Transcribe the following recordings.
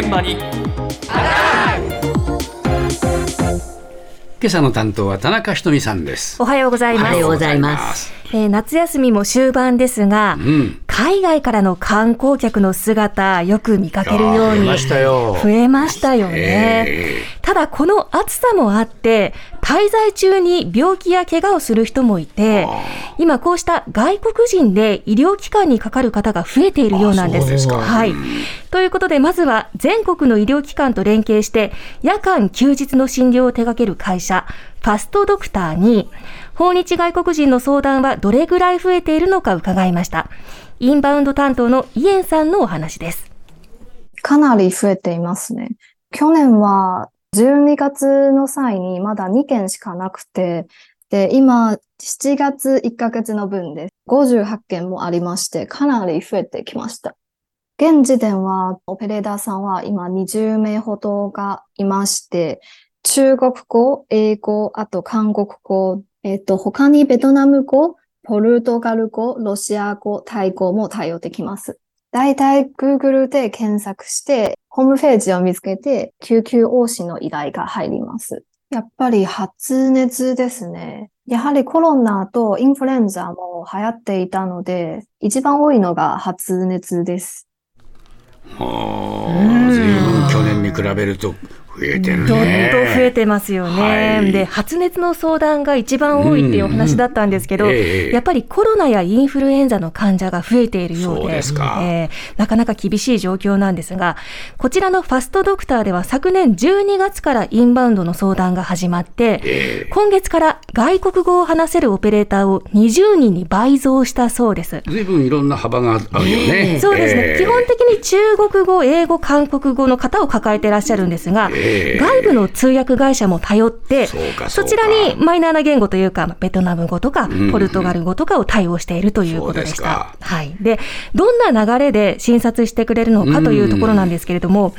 現場に今朝の担当は田中ひとみさんですおはようございます。おはようございます。えー夏休みも終盤ですが、うん海外からの観光客の姿、よく見かけるように増えましたよ増えましたよね。えただ、この暑さもあって、滞在中に病気や怪我をする人もいて、今こうした外国人で医療機関にかかる方が増えているようなんです。ですかはい。ということで、まずは全国の医療機関と連携して、夜間休日の診療を手掛ける会社、ファストドクターに、訪日外国人の相談はどれぐらい増えているのか伺いました。インバウンド担当のイエンさんのお話です。かなり増えていますね。去年は12月の際にまだ2件しかなくて、で、今7月1ヶ月の分で58件もありまして、かなり増えてきました。現時点はオペレーターさんは今20名ほどがいまして、中国語、英語、あと韓国語、えっと、他にベトナム語、ポルトガル語、ロシア語、タイ語も対応できます。大体 Google で検索して、ホームページを見つけて、救急往診の依頼が入ります。やっぱり発熱ですね。やはりコロナとインフルエンザも流行っていたので、一番多いのが発熱です。ーあずいぶん去年に比べると増えてるね。どっと増えてますよね。はい。で、発熱の相談が一番多いっていうお話だったんですけど、うんうんええ。やっぱりコロナやインフルエンザの患者が増えているようで、そうですか。えーなかなか厳しい状況なんですが、こちらのファストドクターでは昨年12月からインバウンドの相談が始まって、ええ。今月から外国語を話せるオペレーターを20人に倍増したそうです。ずいぶんいろんな幅があるよね。そうですね、ええ。基本的に中国語、英語、韓国語の方を抱えていらっしゃるんですが、ええ。外部の通訳会社も頼って、そちらにマイナーな言語というか、ベトナム語とかんポルトガル語とかを対応しているということでしそうですたか。はい。で、どんな流れで診察してくれるのかというところなんですけれども、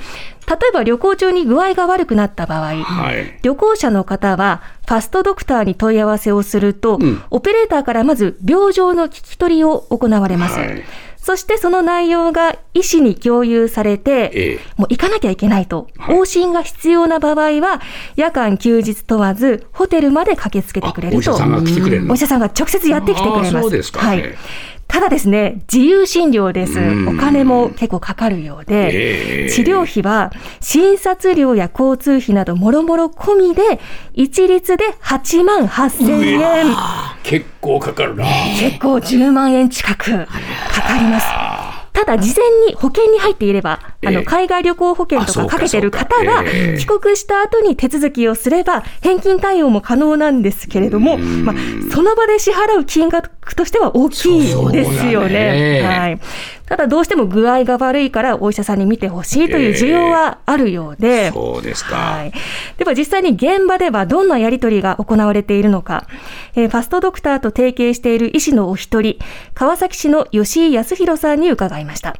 例えば旅行中に具合が悪くなった場合、はい。旅行者の方は、ファストドクターに問い合わせをすると、んオペレーターからまず病状の聞き取りを行われます。はいそしてその内容が医師に共有されて、ええもう行かなきゃいけないと、はい往診が必要な場合は、夜間休日問わず、ホテルまで駆けつけてくれると。あお医者さんが直接やってきてくれます。そうですかはいええ。ただですね、自由診療です。うんお金も結構かかるようで、ええ治療費は診察料や交通費などもろもろ込みで、一律で8万8000円。結構かかるな結構10万円近くかかります。ただ、事前に保険に入っていれば、ええあの、海外旅行保険とかかかけてる方が帰国した後に手続きをすれば、返金対応も可能なんですけれども、まあ、その場で支払う金額としては大きいですよね。ねはい。ただ、どうしても具合が悪いから、お医者さんに見てほしいという需要はあるようで、そうですか、はい。では実際に現場ではどんなやり取りが行われているのか、えーファストドクターと提携している医師のお一人、川崎市の吉井康弘さんに伺いました。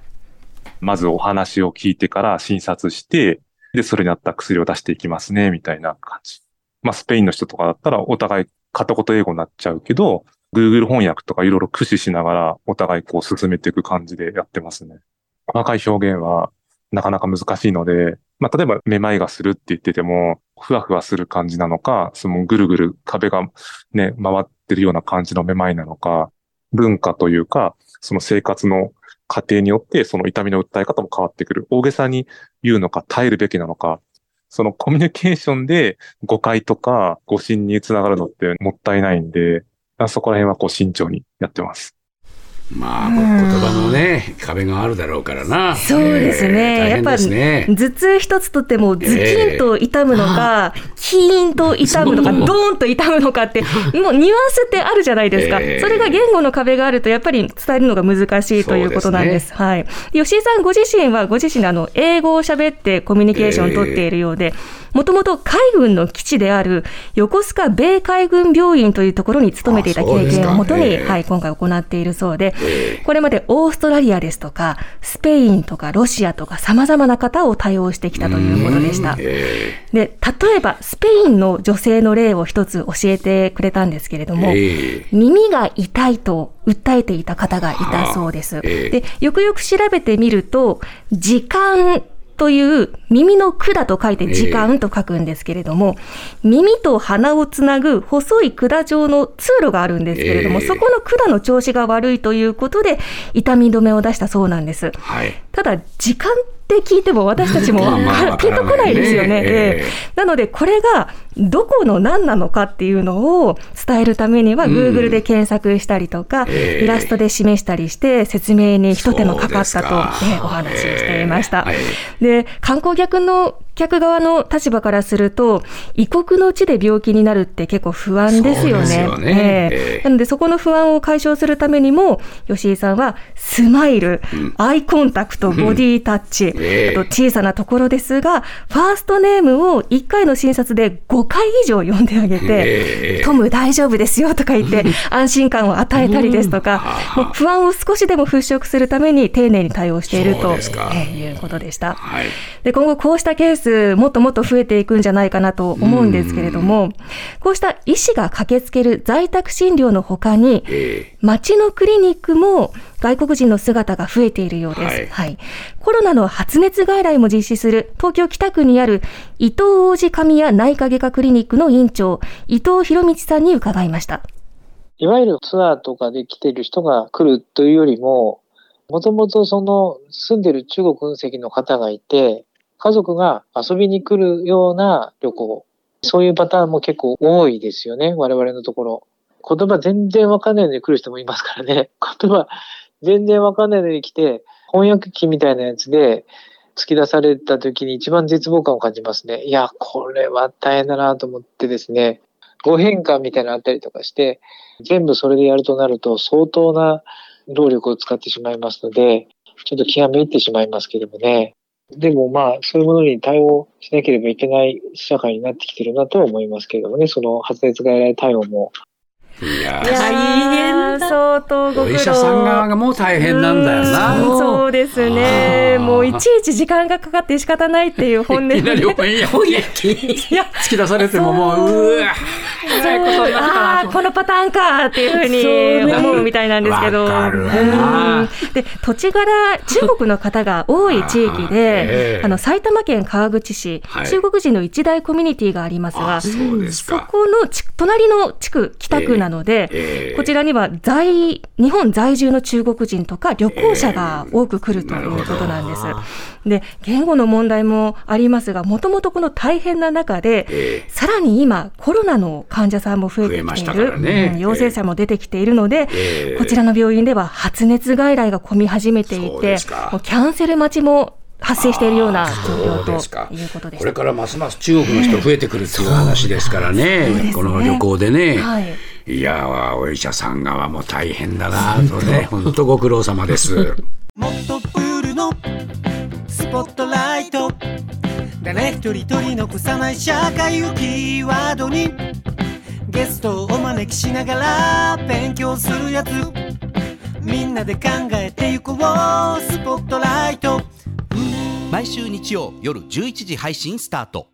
まずお話を聞いてから診察して、で、それに合った薬を出していきますね、みたいな感じ。まあ、スペインの人とかだったらお互い片言英語になっちゃうけど、Google 翻訳とかいろいろ駆使しながらお互いこう進めていく感じでやってますね。細かい表現はなかなか難しいので、まあ、例えばめまいがするって言ってても、ふわふわする感じなのか、そのぐるぐる壁がね、回ってるような感じのめまいなのか、文化というか、その生活の過程によって、その痛みの訴え方も変わってくる。大げさに言うのか、耐えるべきなのか、そのコミュニケーションで誤解とか誤信につながるのってもったいないんで、そこら辺はこう慎重にやってます。まあ言葉のね壁があるだろうからなそうですね。えー大変やっぱですね頭痛一つとってもズキンと痛むのか、キーンと痛むのか、ドーンと痛むのかって、もうニュアンスってあるじゃないですか。えーそれが言語の壁があると、やっぱり伝えるのが難しいということなんです。はい。吉井さんご自身はご自身であの英語を喋ってコミュニケーションを取っているようで、もともと海軍の基地である横須賀米海軍病院というところに勤めていた経験をもとに、はい、今回行っているそうで、えーこれまでオーストラリアですとか、スペインとかロシアとか様々な方を対応してきたということでした。えで、例えばスペインの女性の例を一つ教えてくれたんですけれどーも、え耳が痛いと訴えていた方がいたそうです。で、よくよく調べてみると、時間という耳の管と書いて時間と書くんですけれども、えー、耳と鼻をつなぐ細い管状の通路があるんですけれども、えー、そこの管の調子が悪いということで痛み止めを出したそうなんです。はい、ただ時間って聞いても私たちもピンとこないですよね。えー、なのでこれがどこの何なのかっていうのを伝えるためには、Google で検索したりとか、イラストで示したりして、説明に一手間かかったと、お話ししていました。で、観光客の客側の立場からすると、異国の地で病気になるって結構不安ですよね。よね。えー、なので、そこの不安を解消するためにも、吉井さんはスマイル、うん、アイコンタクト、ボディタッチ、うんあと小さなところですが、ファーストネームを1回の診察で5回以上読んであげて、トム大丈夫ですよとか言って、安心感を与えたりですとか、もう不安を少しでも払拭するために丁寧に対応していると、えいうことでした。はい、で今後こうしたケースもっともっと増えていくんじゃないかなと思うんですけれども、こうした医師が駆けつける在宅診療のほかに、町のクリニックも外国人の姿が増えているようです。はい、はい。コロナの発熱外来も実施する東京北区にある伊藤王子神谷内科外科クリニックの院長、伊藤博道さんに伺いました。いわゆるツアーとかで来てる人が来るというよりも、もともとその住んでる中国運籍の方がいて、家族が遊びに来るような旅行。そういうパターンも結構多いですよね、我々のところ。言葉全然わかんないのに来る人もいますからね。言葉全然わかんないのに来て、翻訳機みたいなやつで突き出された時に一番絶望感を感じますね。いや、これは大変だなと思ってですね、誤変換みたいなのあったりとかして、全部それでやるとなると相当な労力を使ってしまいますので、ちょっと気がめいってしまいますけどもね。でもまあ、そういうものに対応しなければいけない社会になってきてるなとは思いますけれどもね、その発熱外来対応も。いや大変相当ご苦労。お医者さん側がもう大変なんだよな。うそうですね。もういちいち時間がかかって仕方ないっていう本音で。いきなり突き出されてももう、うわ。ああ、このパターンかっていうふうに思うみたいなんですけど。で、土地柄、中国の方が多い地域で、あの、埼玉県川口市、中国人の一大コミュニティがありますが、そこの隣の地区、北区なので、こちらには在、日本在住の中国人とか旅行者が多く来るということなんです。で、言語の問題もありますが、もともとこの大変な中で、さらに今、コロナの患者さんも増えてきている、ね。うん、陽性者も出てきているので、えー、こちらの病院では発熱外来が混み始めていて、もうキャンセル待ちも発生しているような状況ということです。これからますます中国の人増えてくるっていう話ですからね、ね。この旅行でね。はいいやお医者さん側も大変だなとね、本当ご苦労様です。もっとプールのスポットライト誰一人取り残さない社会をキーワードにゲストをお招きしながら勉強するやつ。みんなで考えてゆこうスポットライト。毎週日曜夜11時配信スタート